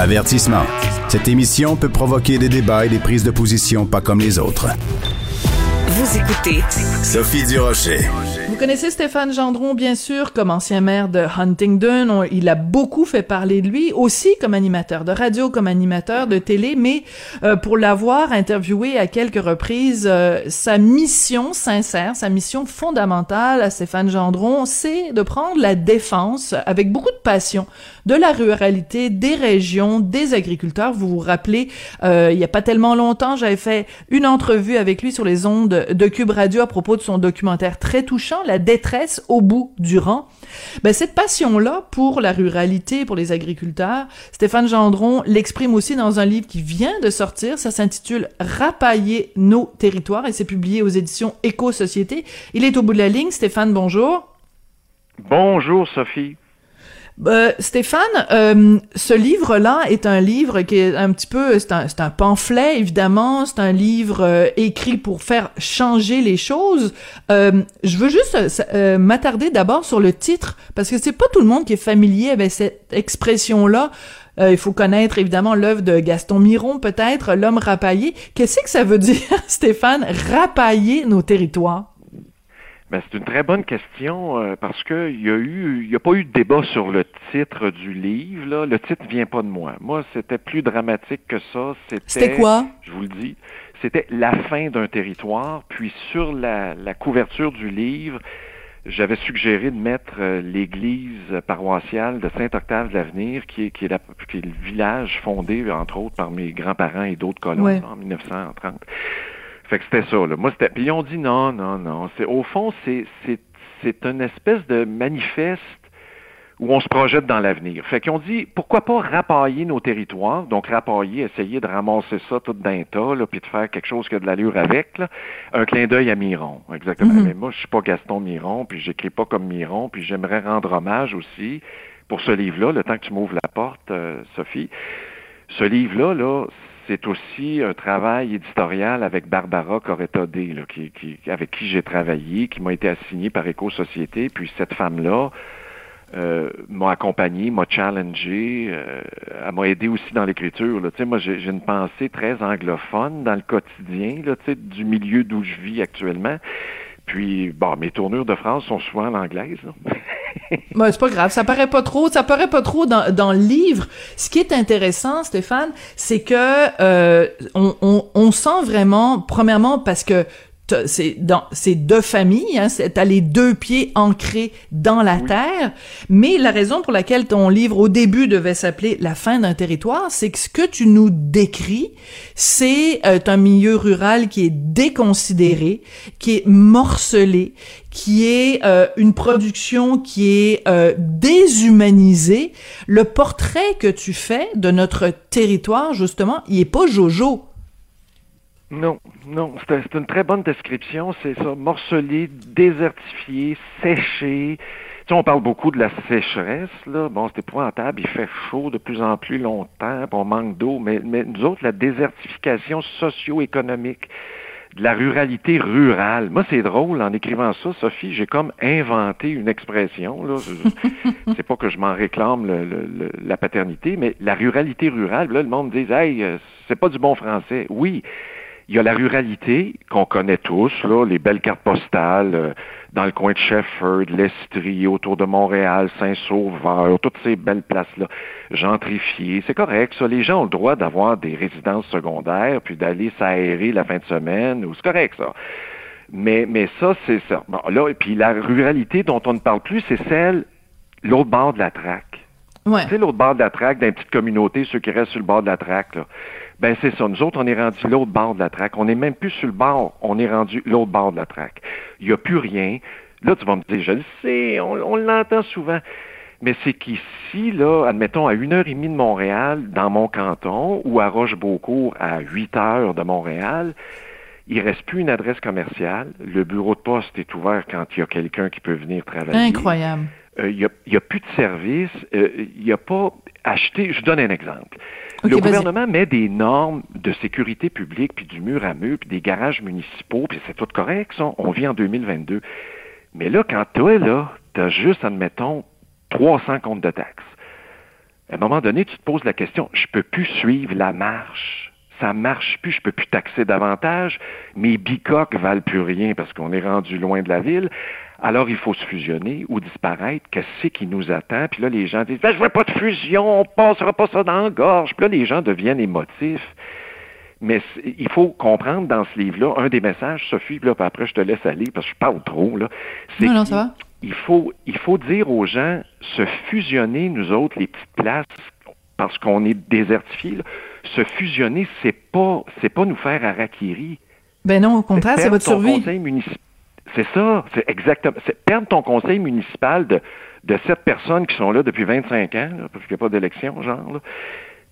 Avertissement. Cette émission peut provoquer des débats et des prises de position pas comme les autres. Vous écoutez Sophie Durocher. Vous connaissez Stéphane Gendron, bien sûr, comme ancien maire de Huntingdon. On- il a beaucoup fait parler de lui, aussi comme animateur de radio, comme animateur de télé, mais euh, pour l'avoir interviewé à quelques reprises, euh, sa mission sincère, sa mission fondamentale à Stéphane Gendron, c'est de prendre la défense avec beaucoup de passion de la ruralité, des régions, des agriculteurs. Vous vous rappelez, euh, il y a pas tellement longtemps, j'avais fait une entrevue avec lui sur les ondes de Cube Radio à propos de son documentaire très touchant, La détresse au bout du rang. Ben, cette passion-là pour la ruralité, pour les agriculteurs, Stéphane Gendron l'exprime aussi dans un livre qui vient de sortir. Ça s'intitule Rapailler nos territoires et c'est publié aux éditions Éco-Société. Il est au bout de la ligne. Stéphane, bonjour. Bonjour Sophie. Euh, Stéphane, euh, ce livre-là est un livre qui est un petit peu, c'est un, un pamphlet évidemment, c'est un livre euh, écrit pour faire changer les choses. Je veux juste m'attarder d'abord sur le titre parce que c'est pas tout le monde qui est familier avec cette expression-là. Il faut connaître évidemment l'œuvre de Gaston Miron, peut-être l'homme rapaillé. Qu'est-ce que ça veut dire, Stéphane, rapailler nos territoires? Ben, c'est une très bonne question euh, parce que il y a eu, il y a pas eu de débat sur le titre du livre. Là. Le titre vient pas de moi. Moi, c'était plus dramatique que ça. C'était quoi? Je vous le dis. C'était la fin d'un territoire. Puis sur la, la couverture du livre, j'avais suggéré de mettre euh, l'église paroissiale de Saint-Octave de l'Avenir, qui est, qui, est la, qui est le village fondé, entre autres, par mes grands-parents et d'autres colons Ouais. en 1930. Fait que c'était ça, là. Moi, c'était. Puis ils ont dit non, non, non. C'est, au fond, c'est, c'est, c'est une espèce de manifeste où on se projette dans l'avenir. Fait qu'ils ont dit pourquoi pas rapailler nos territoires, donc rapailler, essayer de ramasser ça tout d'un tas, là, puis de faire quelque chose qui a de l'allure avec, là. Un clin d'œil à Miron, exactement. Mhm. Mais moi, je suis pas Gaston Miron, puis j'écris pas comme Miron, puis j'aimerais rendre hommage aussi pour ce livre-là, le temps que tu m'ouvres la porte, euh, Sophie. Ce livre-là, là, c'est aussi un travail éditorial avec Barbara qui, qui, avec qui j'ai travaillé, qui m'a été assigné par Éco-Société. Puis cette femme-là euh, m'a accompagné, m'a challengé, euh, elle m'a aidé aussi dans l'écriture. là. Moi, j'ai j'ai une pensée très anglophone dans le quotidien là, du milieu d'où je vis actuellement. Puis, bon, mes tournures de phrases sont souvent en anglaise. Ben, c'est pas grave, ça paraît pas trop, ça paraît pas trop dans, dans le livre. Ce qui est intéressant, Stéphane, c'est que euh, on, on, sent vraiment, premièrement, parce que c'est dans c'est deux familles, hein, c'est- t'as les deux pieds ancrés dans la terre. Mais la raison pour laquelle ton livre au début devait s'appeler La fin d'un territoire, c'est que ce que tu nous décris, c'est euh, un milieu rural qui est déconsidéré, qui est morcelé, qui est euh, une production qui est euh, déshumanisée. Le portrait que tu fais de notre territoire, justement, il est pas Jojo. Non, non, c'est une très bonne description, c'est ça, morcelé, désertifié, séché. Tu sais, on parle beaucoup de la sécheresse, là. Bon, c'est épouvantable, il fait chaud de plus en plus longtemps, on manque d'eau, mais, mais nous autres, la désertification socio-économique, de la ruralité rurale. Moi, c'est drôle, en écrivant ça, Sophie, j'ai comme inventé une expression, là. C'est pas que je m'en réclame le- le- le- la paternité, mais la ruralité rurale, là, le monde dit, hey, euh, c'est pas du bon français. Oui, il y a la ruralité qu'on connaît tous, là, les belles cartes postales euh, dans le coin de Shefford, l'Estrie, autour de Montréal, Saint-Sauveur, toutes ces belles places-là, gentrifiées. C'est correct, ça. Les gens ont le droit d'avoir des résidences secondaires, puis d'aller s'aérer la fin de semaine, c'est correct, ça. Mais, mais ça, c'est ça. Bon, là, et puis la ruralité dont on ne parle plus, c'est celle, l'autre bord de la traque. Ouais. Tu sais, l'autre bord de la traque, dans les petites communautés, ceux qui restent sur le bord de la traque, là. Ben, c'est ça. Nous autres, on est rendu l'autre bord de la traque. On n'est même plus sur le bord, on est rendu l'autre bord de la traque. Il n'y a plus rien. Là, tu vas me dire, je le sais, on, on l'entend souvent. Mais c'est qu'ici, là, admettons, à une heure et demie de Montréal, dans mon canton, ou à Roche-Beaucourt, à 8 heures de Montréal, il reste plus une adresse commerciale. Le bureau de poste est ouvert quand il y a quelqu'un qui peut venir travailler. Incroyable. Euh, il n'y a, a plus de service. euh, il n'y a pas acheté. Je donne un exemple. Le gouvernement met des normes de sécurité publique, puis du mur à mur, puis des garages municipaux, puis c'est tout correct, ça. On vit en 2022. Mais là, quand toi, là, t'as juste, admettons, 300 comptes de taxes. À un moment donné, tu te poses la question, je peux plus suivre la marche. Ça marche plus, je peux plus taxer davantage. Mes bicoques valent plus rien parce qu'on est rendu loin de la ville. Alors, il faut se fusionner ou disparaître. Qu'est-ce qui nous attend? Puis là, les gens disent, ben, je veux pas de fusion, on passera pas ça dans la gorge. Puis là, les gens deviennent émotifs. Mais il faut comprendre dans ce livre-là, un des messages, Sophie, puis là, puis après, je te laisse aller parce que je parle trop, là. Non, non, ça va. il faut, il faut dire aux gens, se fusionner, nous autres, les petites places, parce qu'on est désertifiés, là, se fusionner, c'est pas, c'est pas nous faire harakiri. Ben non, au contraire, c'est votre ton survie. conseil municipal. C'est ça, c'est exactement. C'est perdre ton conseil municipal de, de sept personnes qui sont là depuis 25 ans, là, parce qu'il n'y a pas d'élection, genre, là.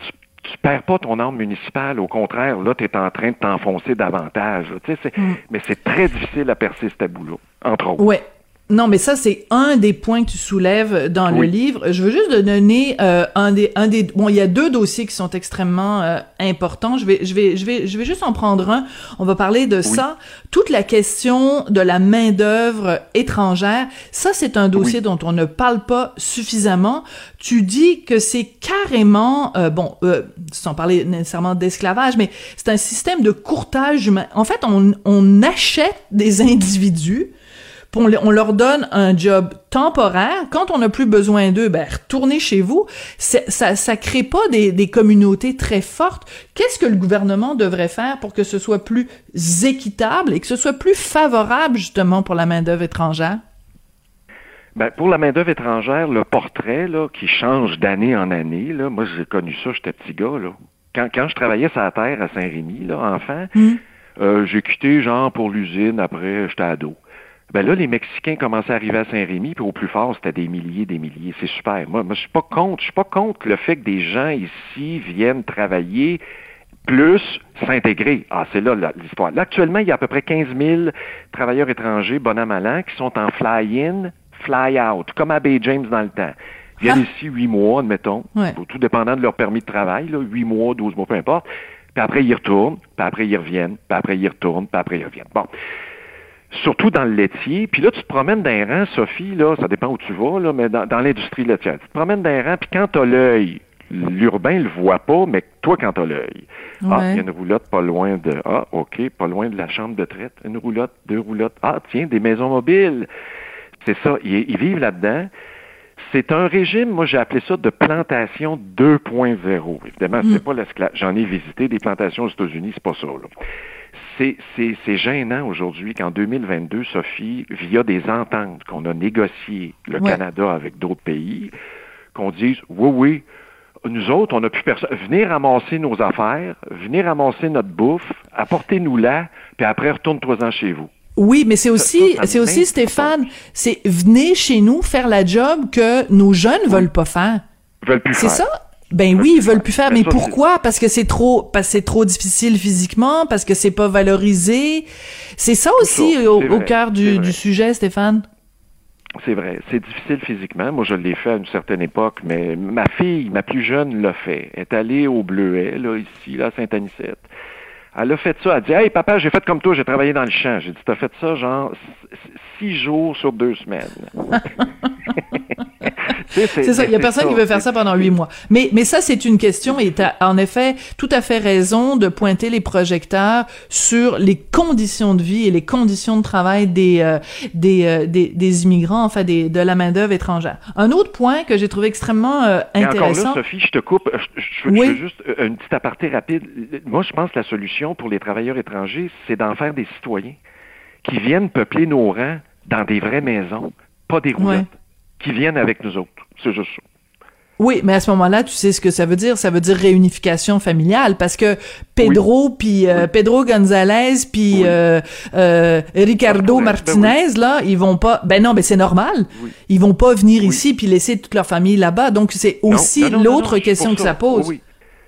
Tu, tu perds pas ton arme municipale. Au contraire, là, tu es en train de t'enfoncer davantage. là. Mm. Mais c'est très difficile à percer ce tabou-là, entre autres. Ouais. Non, mais ça, c'est un des points que tu soulèves dans le livre. Je veux juste te donner euh, un des, un des, bon, il y a deux dossiers qui sont extrêmement euh, importants. Je vais, je vais, je vais, je vais juste en prendre un. On va parler de ça. Toute la question de la main d'œuvre étrangère. Ça, c'est un dossier dont on ne parle pas suffisamment. Tu dis que c'est carrément, euh, bon, euh, sans parler nécessairement d'esclavage, mais c'est un système de courtage humain. En fait, on, on achète des individus puis on, le- on leur donne un job temporaire. Quand on n'a plus besoin d'eux, ben retournez chez vous. Ça, ça crée pas des, des communautés très fortes. Qu'est-ce que le gouvernement devrait faire pour que ce soit plus équitable et que ce soit plus favorable justement pour la main d'œuvre étrangère? Ben, pour la main-d'œuvre étrangère, le portrait là, qui change d'année en année, là, moi j'ai connu ça, j'étais petit gars. Là. Quand, quand je travaillais sur la terre à Saint-Rémy, là, enfant, Hmm. euh, j'ai quitté genre pour l'usine, après j'étais ado. Ben là, les Mexicains commençaient à arriver à Saint-Rémy, puis au plus fort, c'était des milliers, des milliers. C'est super. Moi, moi je suis pas contre. Je suis pas contre le fait que des gens ici viennent travailler plus s'intégrer. Ah, c'est là l'histoire. Là, actuellement, il y a à peu près 15 000 travailleurs étrangers, bon an, mal an, qui sont en fly-in, fly-out, comme à Bay James dans le temps. Ils viennent ici huit mois, admettons, Ouais. tout dépendant de leur permis de travail, là, huit mois, 12 mois, peu importe. Puis après, ils retournent, puis après, ils reviennent, puis après, ils retournent, puis après, ils reviennent. Bon. Surtout dans le laitier. Puis là, tu te promènes d'un rang, Sophie, là, ça dépend où tu vas, là, mais dans, dans l'industrie laitière. Tu te promènes d'un rang, puis quand t'as l'œil, l'urbain le voit pas, mais toi, quand t'as l'œil. Ah, il y a une roulotte pas loin de... Ah, OK, pas loin de la chambre de traite. Une roulotte, deux roulottes. Ah, tiens, des maisons mobiles. C'est ça, ils, ils vivent là-dedans. C'est un régime, moi j'ai appelé ça de plantation 2.0. Évidemment, c'est pas l'esclavage. J'en ai visité des plantations aux États-Unis, c'est pas ça. Là. C'est, c'est, c'est gênant aujourd'hui qu'en 2022, Sophie, via des ententes qu'on a négociées, le Ouais. Canada avec d'autres pays, qu'on dise oui, oui, nous autres, on n'a plus personne. Venez ramasser nos affaires, venez ramasser notre bouffe, apportez-nous-la, puis après, retourne-toi-en chez vous. Oui, mais c'est aussi, c'est aussi Stéphane, c'est venez chez nous faire la job que nos jeunes veulent pas faire. Ils veulent plus C'est faire. ça? Ben oui, ils veulent plus faire. Mais pourquoi? Parce que c'est trop, parce que c'est trop difficile physiquement, parce que c'est pas valorisé. C'est ça aussi au, au cœur du, du sujet, Stéphane? C'est vrai, c'est difficile physiquement. Moi, je l'ai fait à une certaine époque, mais ma fille, ma plus jeune, l'a fait. Elle est allée au Bleuet, là, ici, là, à Saint-Anicette. Elle a fait ça. Elle dit Hey, papa, j'ai fait comme toi, j'ai travaillé dans le champ. J'ai dit T'as fait ça, genre, six jours sur deux semaines. c'est ça. Il y a personne qui veut faire ça pendant huit mois. Mais, mais ça, c'est une question et tu as en effet tout à fait raison de pointer les projecteurs sur les conditions de vie et les conditions de travail des, euh, des, euh, des, des, immigrants, enfin, des, de la main-d'œuvre étrangère. Un autre point que j'ai trouvé extrêmement euh, intéressant. Et encore là, Sophie, je te coupe. Je, je, veux juste une petite aparté rapide. Moi, je pense que la solution pour les travailleurs étrangers, c'est d'en faire des citoyens qui viennent peupler nos rangs dans des vraies maisons, pas des roulettes, qui viennent avec nous autres. C'est juste ça. Oui, mais à ce moment-là, tu sais ce que ça veut dire. Ça veut dire réunification familiale, parce que Pedro puis euh, Pedro González puis euh, euh, Ricardo ben Martinez là, ils vont pas. Ben non, mais c'est normal. Ils vont pas venir ici puis laisser toute leur famille là-bas. Donc c'est aussi l'autre question que ça, pose. Oui.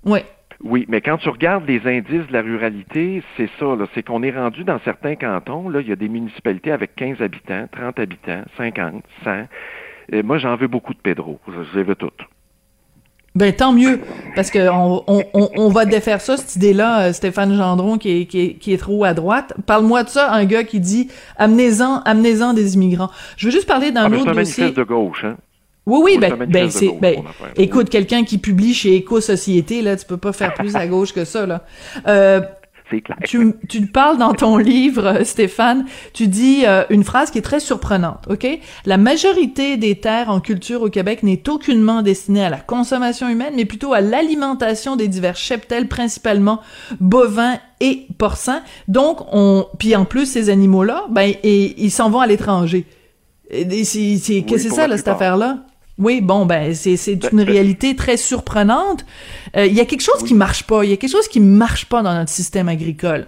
oui. Oui, mais quand tu regardes les indices de la ruralité, c'est ça, c'est qu'on est rendu dans certains cantons, là, il y a des municipalités avec 15 habitants, 30 habitants, 50, 100. Et moi, j'en veux beaucoup de Pedro. Je les veux toutes. Ben tant mieux, parce que on, on, on, va défaire ça, cette idée-là, euh, Stéphane Gendron qui est, qui est, qui est trop à droite. Parle-moi de ça, un gars qui dit amenez-en, amenez-en des immigrants. Je veux juste parler d'un ah, autre dossier. C'est de gauche, hein? Oui, oui, ben, ben c'est, ben, écoute, quelqu'un qui publie chez Éco-Société, là, tu peux pas faire plus à gauche que ça, là. Euh, tu, tu parles dans ton livre, euh, Stéphane, tu dis euh, une phrase qui est très surprenante, OK? La majorité des terres en culture au Québec n'est aucunement destinée à la consommation humaine, mais plutôt à l'alimentation des divers cheptels, principalement bovins et porcins. Donc, on, puis en plus, ces animaux-là, ben, et, ils s'en vont à l'étranger. C'est, qu'est-ce que c'est ça, là, cette affaire-là? Oui, bon, ben c'est ben, une ben réalité très surprenante. Euh, il y a quelque chose qui marche pas. Il y a quelque chose qui marche pas dans notre système agricole.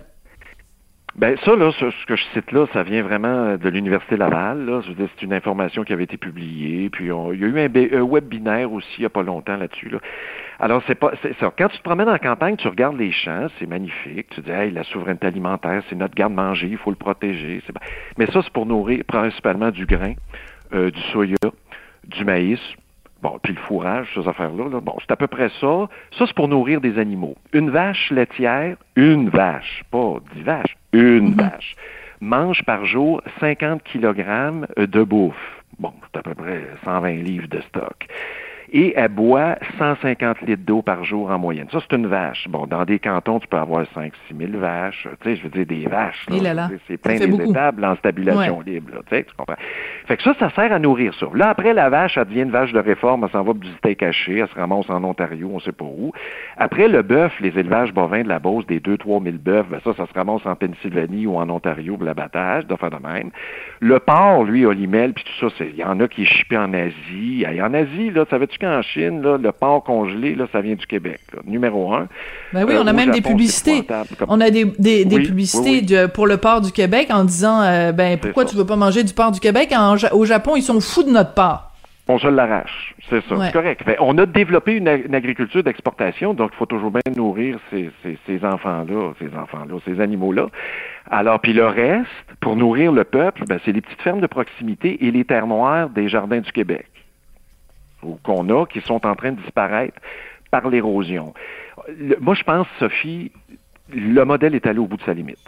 Ben ça là, ce, que je cite là, ça vient vraiment de l'université Laval. Là. c'est une information qui avait été publiée. Puis il y a eu un, un webinaire aussi il y a pas longtemps là-dessus. Là. Alors c'est pas, c'est ça. Quand tu te promènes en campagne, tu regardes les champs, c'est magnifique. Tu dis, hey, la souveraineté alimentaire, c'est notre garde-manger, il faut le protéger. Mais ça, c'est pour nourrir principalement du grain, euh, du soya, du maïs, Bon, puis le fourrage, ces affaires-là, bon, c'est à peu près ça. Ça, c'est pour nourrir des animaux. Une vache laitière, une vache, pas dix vaches, une mhm. vache, mange par jour 50 kg de bouffe. Bon, c'est à peu près 120 livres de stock et elle boit 150 litres d'eau par jour en moyenne. Ça, c'est une vache. Bon, dans des cantons, tu peux avoir 5-6 000 vaches. Tu sais, je veux dire, des vaches. C'est plein des étables en stabilisation libre. tu sais, tu comprends? Fait que ça, ça sert à nourrir ça. Là, après, la vache, elle devient une vache de réforme. Elle s'en va du steak caché. Elle se ramasse en Ontario, on sait pas où. Après, le bœuf, les élevages bovins de la Beauce, des 2-3 000 bœufs, ben ça, ça se ramasse en Pennsylvanie ou en Ontario pour l'abattage, de faire de même. Le porc, lui, Olimel, puis tout ça, il y en a qui est chippé en Asie. En Asie, là, savais-tu qu'en Chine, là, le porc congelé, là, ça vient du Québec. Numéro un. Ben oui, on a euh, même des publicités. On a des, des, publicités pour le porc du Québec en disant, euh, ben, pourquoi tu veux pas manger du porc du Québec? au Japon, ils sont fous de notre porc. On se l'arrache, c'est ça, c'est correct. on a développé une, agriculture d'exportation, donc il faut toujours bien nourrir ces, ces enfants-là, ces enfants-là, ces animaux-là. Alors, puis le reste, pour nourrir le peuple, ben, c'est les petites fermes de proximité et les terres noires des jardins du Québec qu'on a qui sont en train de disparaître par l'érosion. Moi, je pense, Sophie, le modèle est allé au bout de sa limite.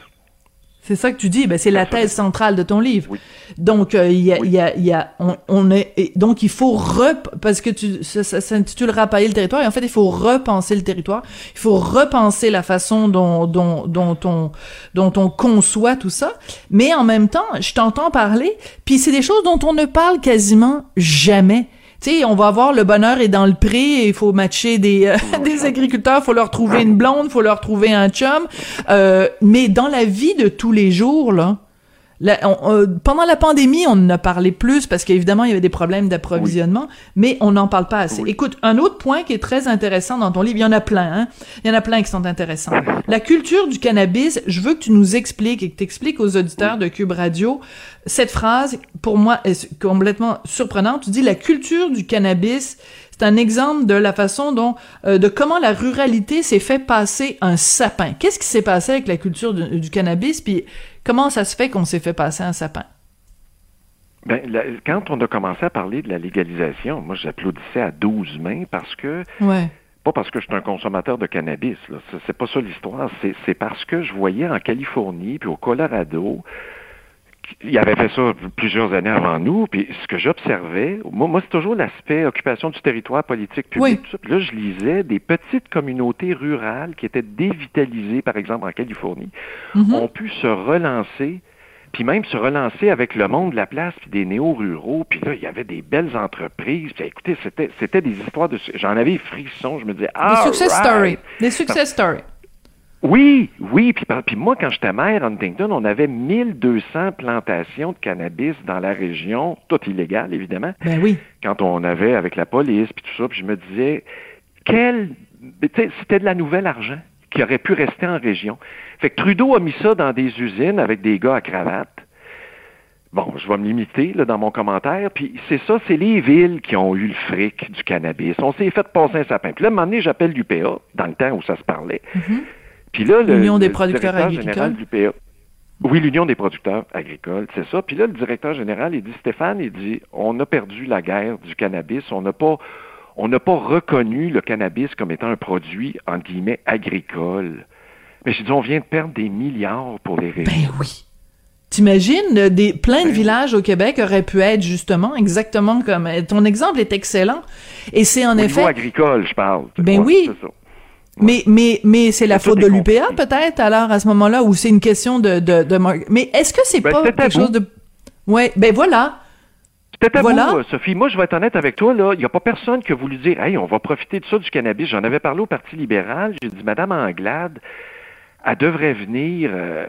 C'est ça que tu dis, ben c'est la thèse centrale de ton livre. Donc euh, il y a, il y a, y a on, est donc il faut rep parce que tu ça, ça s'intitule rapailler le territoire et en fait il faut repenser le territoire, il faut repenser la façon dont dont dont on dont on conçoit tout ça, mais en même temps je t'entends parler, puis c'est des choses dont on ne parle quasiment jamais on va avoir le bonheur est dans le pré, il faut matcher des, euh, des agriculteurs, faut leur trouver une blonde, faut leur trouver un chum. Euh, mais dans la vie de tous les jours, là, euh, pendant la pandémie, on en a parlé plus parce qu'évidemment, il y avait des problèmes d'approvisionnement, mais on n'en parle pas assez. Écoute, un autre point qui est très intéressant dans ton livre, il y en a plein, hein? Il y en a plein qui sont intéressants. La culture du cannabis, je veux que tu nous expliques et que tu expliques aux auditeurs de Cube Radio cette phrase, pour moi, est complètement surprenante. Tu dis la culture du cannabis, c'est un exemple de la façon dont, euh, de comment la ruralité s'est fait passer un sapin. Qu'est-ce qui s'est passé avec la culture du, cannabis, puis comment ça se fait qu'on s'est fait passer un sapin? Ben, quand on a commencé à parler de la légalisation, moi j'applaudissais à 12 mains parce que ouais. pas parce que je suis un consommateur de cannabis, c'est pas ça l'histoire, c'est parce que je voyais en Californie puis au Colorado il avait fait ça plusieurs années avant nous, puis ce que j'observais, moi, moi c'est toujours l'aspect occupation du territoire politique public. Puis là, je lisais des petites communautés rurales qui étaient dévitalisées, par exemple en Californie, mm-hmm. ont pu se relancer puis même se relancer avec le monde de la place, puis des néo-ruraux, puis là, il y avait des belles entreprises. Puis écoutez, c'était, c'était des histoires de... J'en avais frissons, je me disais... Des success stories. Des success stories. Oui, oui. Puis, puis moi, quand j'étais maire à Huntington, on avait 1200 plantations de cannabis dans la région, tout illégal, évidemment. Ben oui. Quand on avait avec la police, puis tout ça, puis je me disais, quel... C'était de la nouvelle argent qui aurait pu rester en région. Fait que Trudeau a mis ça dans des usines avec des gars à cravate. Bon, je vais me limiter là, dans mon commentaire. Puis c'est ça, c'est les villes qui ont eu le fric du cannabis. On s'est fait passer un sapin. Puis là, à un moment donné, j'appelle l'UPA, dans le temps où ça se parlait. Mm-hmm. Puis là, l'Union des producteurs agricoles. Oui, l'Union des producteurs agricoles, c'est ça. Puis là, le directeur général, il dit, Stéphane, il dit, on a perdu la guerre du cannabis, on n'a pas, on n'a pas reconnu le cannabis comme étant un produit, entre guillemets, agricole. Mais je dis, on vient de perdre des milliards pour les régions. Ben oui. T'imagines, euh, des, plein de ben villages au Québec auraient pu être justement exactement comme... Euh, ton exemple est excellent. Et c'est en effet... Niveau agricole, je parle. Ben oui. Mais, mais, mais c'est la faute de l'UPA peut-être alors à ce moment-là ou c'est une question de, de, de... Mais est-ce que c'est ben, pas quelque chose de... Ouais, ben voilà. C'était voilà. Euh, Sophie. Moi, je vais être honnête avec toi, là. Il n'y a pas personne qui a voulu dire, hey, on va profiter de ça, du cannabis. J'en avais parlé au Parti libéral. J'ai dit, Madame Anglade, elle devrait venir euh,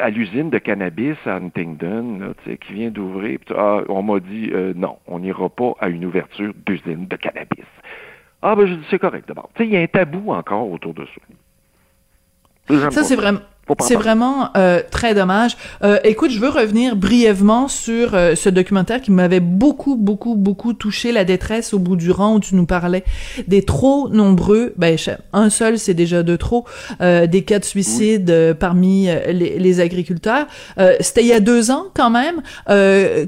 à l'usine de cannabis à Huntingdon, là, qui vient d'ouvrir. Ah, on m'a dit, euh, non, on n'ira pas à une ouverture d'usine de cannabis. Ah, ben, je dis, c'est correct d'abord. Tu sais, il y a un tabou encore autour de ça. Ça, c'est vraiment. C'est vraiment euh, très dommage. Euh, écoute, je veux revenir brièvement sur euh, ce documentaire qui m'avait beaucoup, beaucoup, beaucoup touché la détresse au bout du rang où tu nous parlais des trop nombreux, ben un seul c'est déjà de trop, des cas de suicide parmi les, les, agriculteurs. C'était il y a deux ans quand même.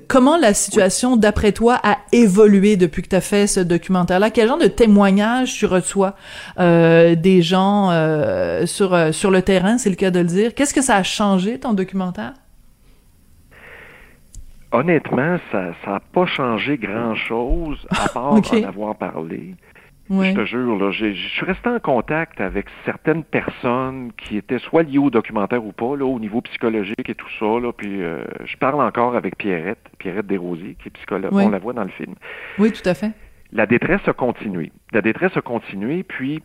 comment la situation, d'après toi, a évolué depuis que tu as fait ce documentaire-là? Quel genre de témoignages tu reçois des gens sur sur le terrain? C'est le cas de dire. Qu'est-ce que ça a changé, ton documentaire? Honnêtement, ça n'a pas changé grand-chose, à part en avoir parlé. Je te jure, là, je suis resté en contact avec certaines personnes qui étaient soit liées au documentaire ou pas, là, au niveau psychologique et tout ça. Là, puis euh, je parle encore avec Pierrette, Pierrette Desrosiers, qui est psychologue. On la voit dans le film. Oui, tout à fait. La détresse a continué. La détresse a continué, puis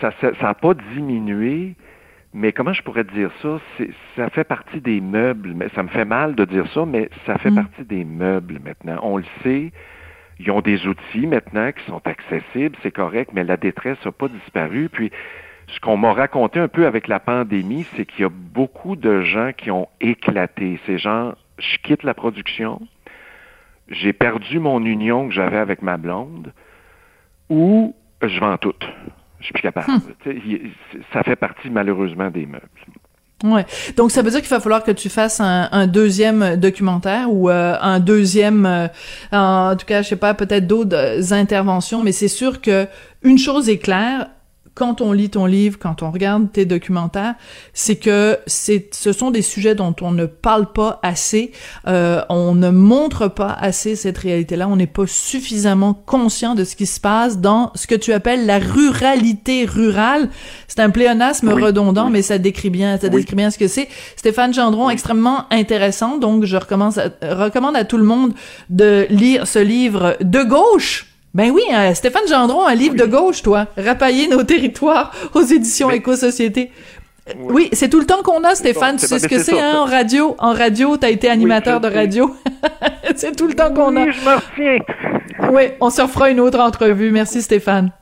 ça n'a ça, pas diminué, mais comment je pourrais dire ça? Ça fait partie des meubles. Mais ça me fait mal de dire ça, mais ça fait mm. partie des meubles maintenant. On le sait. Ils ont des outils maintenant qui sont accessibles, c'est correct, mais la détresse n'a pas disparu. Puis, ce qu'on m'a raconté un peu avec la pandémie, c'est qu'il y a beaucoup de gens qui ont éclaté. Ces gens, je quitte la production, j'ai perdu mon union que j'avais avec ma blonde, ou je vends tout. Je suis plus capable. Hmm. Ça fait partie malheureusement des meubles. Ouais. Donc ça veut dire qu'il va falloir que tu fasses un, deuxième documentaire ou euh, un deuxième, euh, en tout cas, je sais pas, peut-être d'autres interventions, mais c'est sûr que une chose est claire, quand on lit ton livre, quand on regarde tes documentaires, c'est que c'est, ce sont des sujets dont on ne parle pas assez, euh, on ne montre pas assez cette réalité-là, on n'est pas suffisamment conscient de ce qui se passe dans ce que tu appelles la ruralité rurale. C'est un pléonasme redondant, mais ça décrit bien, ça décrit bien ce que c'est. Stéphane Gendron, extrêmement intéressant, donc je recommence recommande à tout le monde de lire ce livre de gauche ben oui, euh, Stéphane Gendron, un livre de gauche, toi. Rapailler nos territoires aux éditions Éco-Société. Oui, c'est tout le temps qu'on a, Stéphane. tu sais ce que c'est, hein, en radio. En radio, t'as été animateur de radio. c'est tout le temps qu'on a. Oui, je souviens. oui, on se refera une autre entrevue. Merci, Stéphane.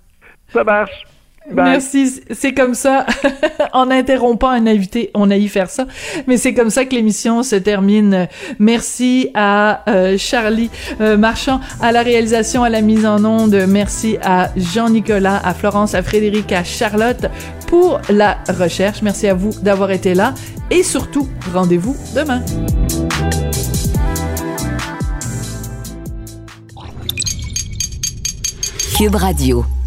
Ça marche. Merci, c'est comme ça. en interrompant un invité, on a y faire ça, mais c'est comme ça que l'émission se termine. Merci à euh, Charlie euh, Marchand à la réalisation, à la mise en onde. Merci à Jean-Nicolas, à Florence, à Frédéric, à Charlotte pour la recherche. Merci à vous d'avoir été là et surtout, rendez-vous demain. Cube Radio.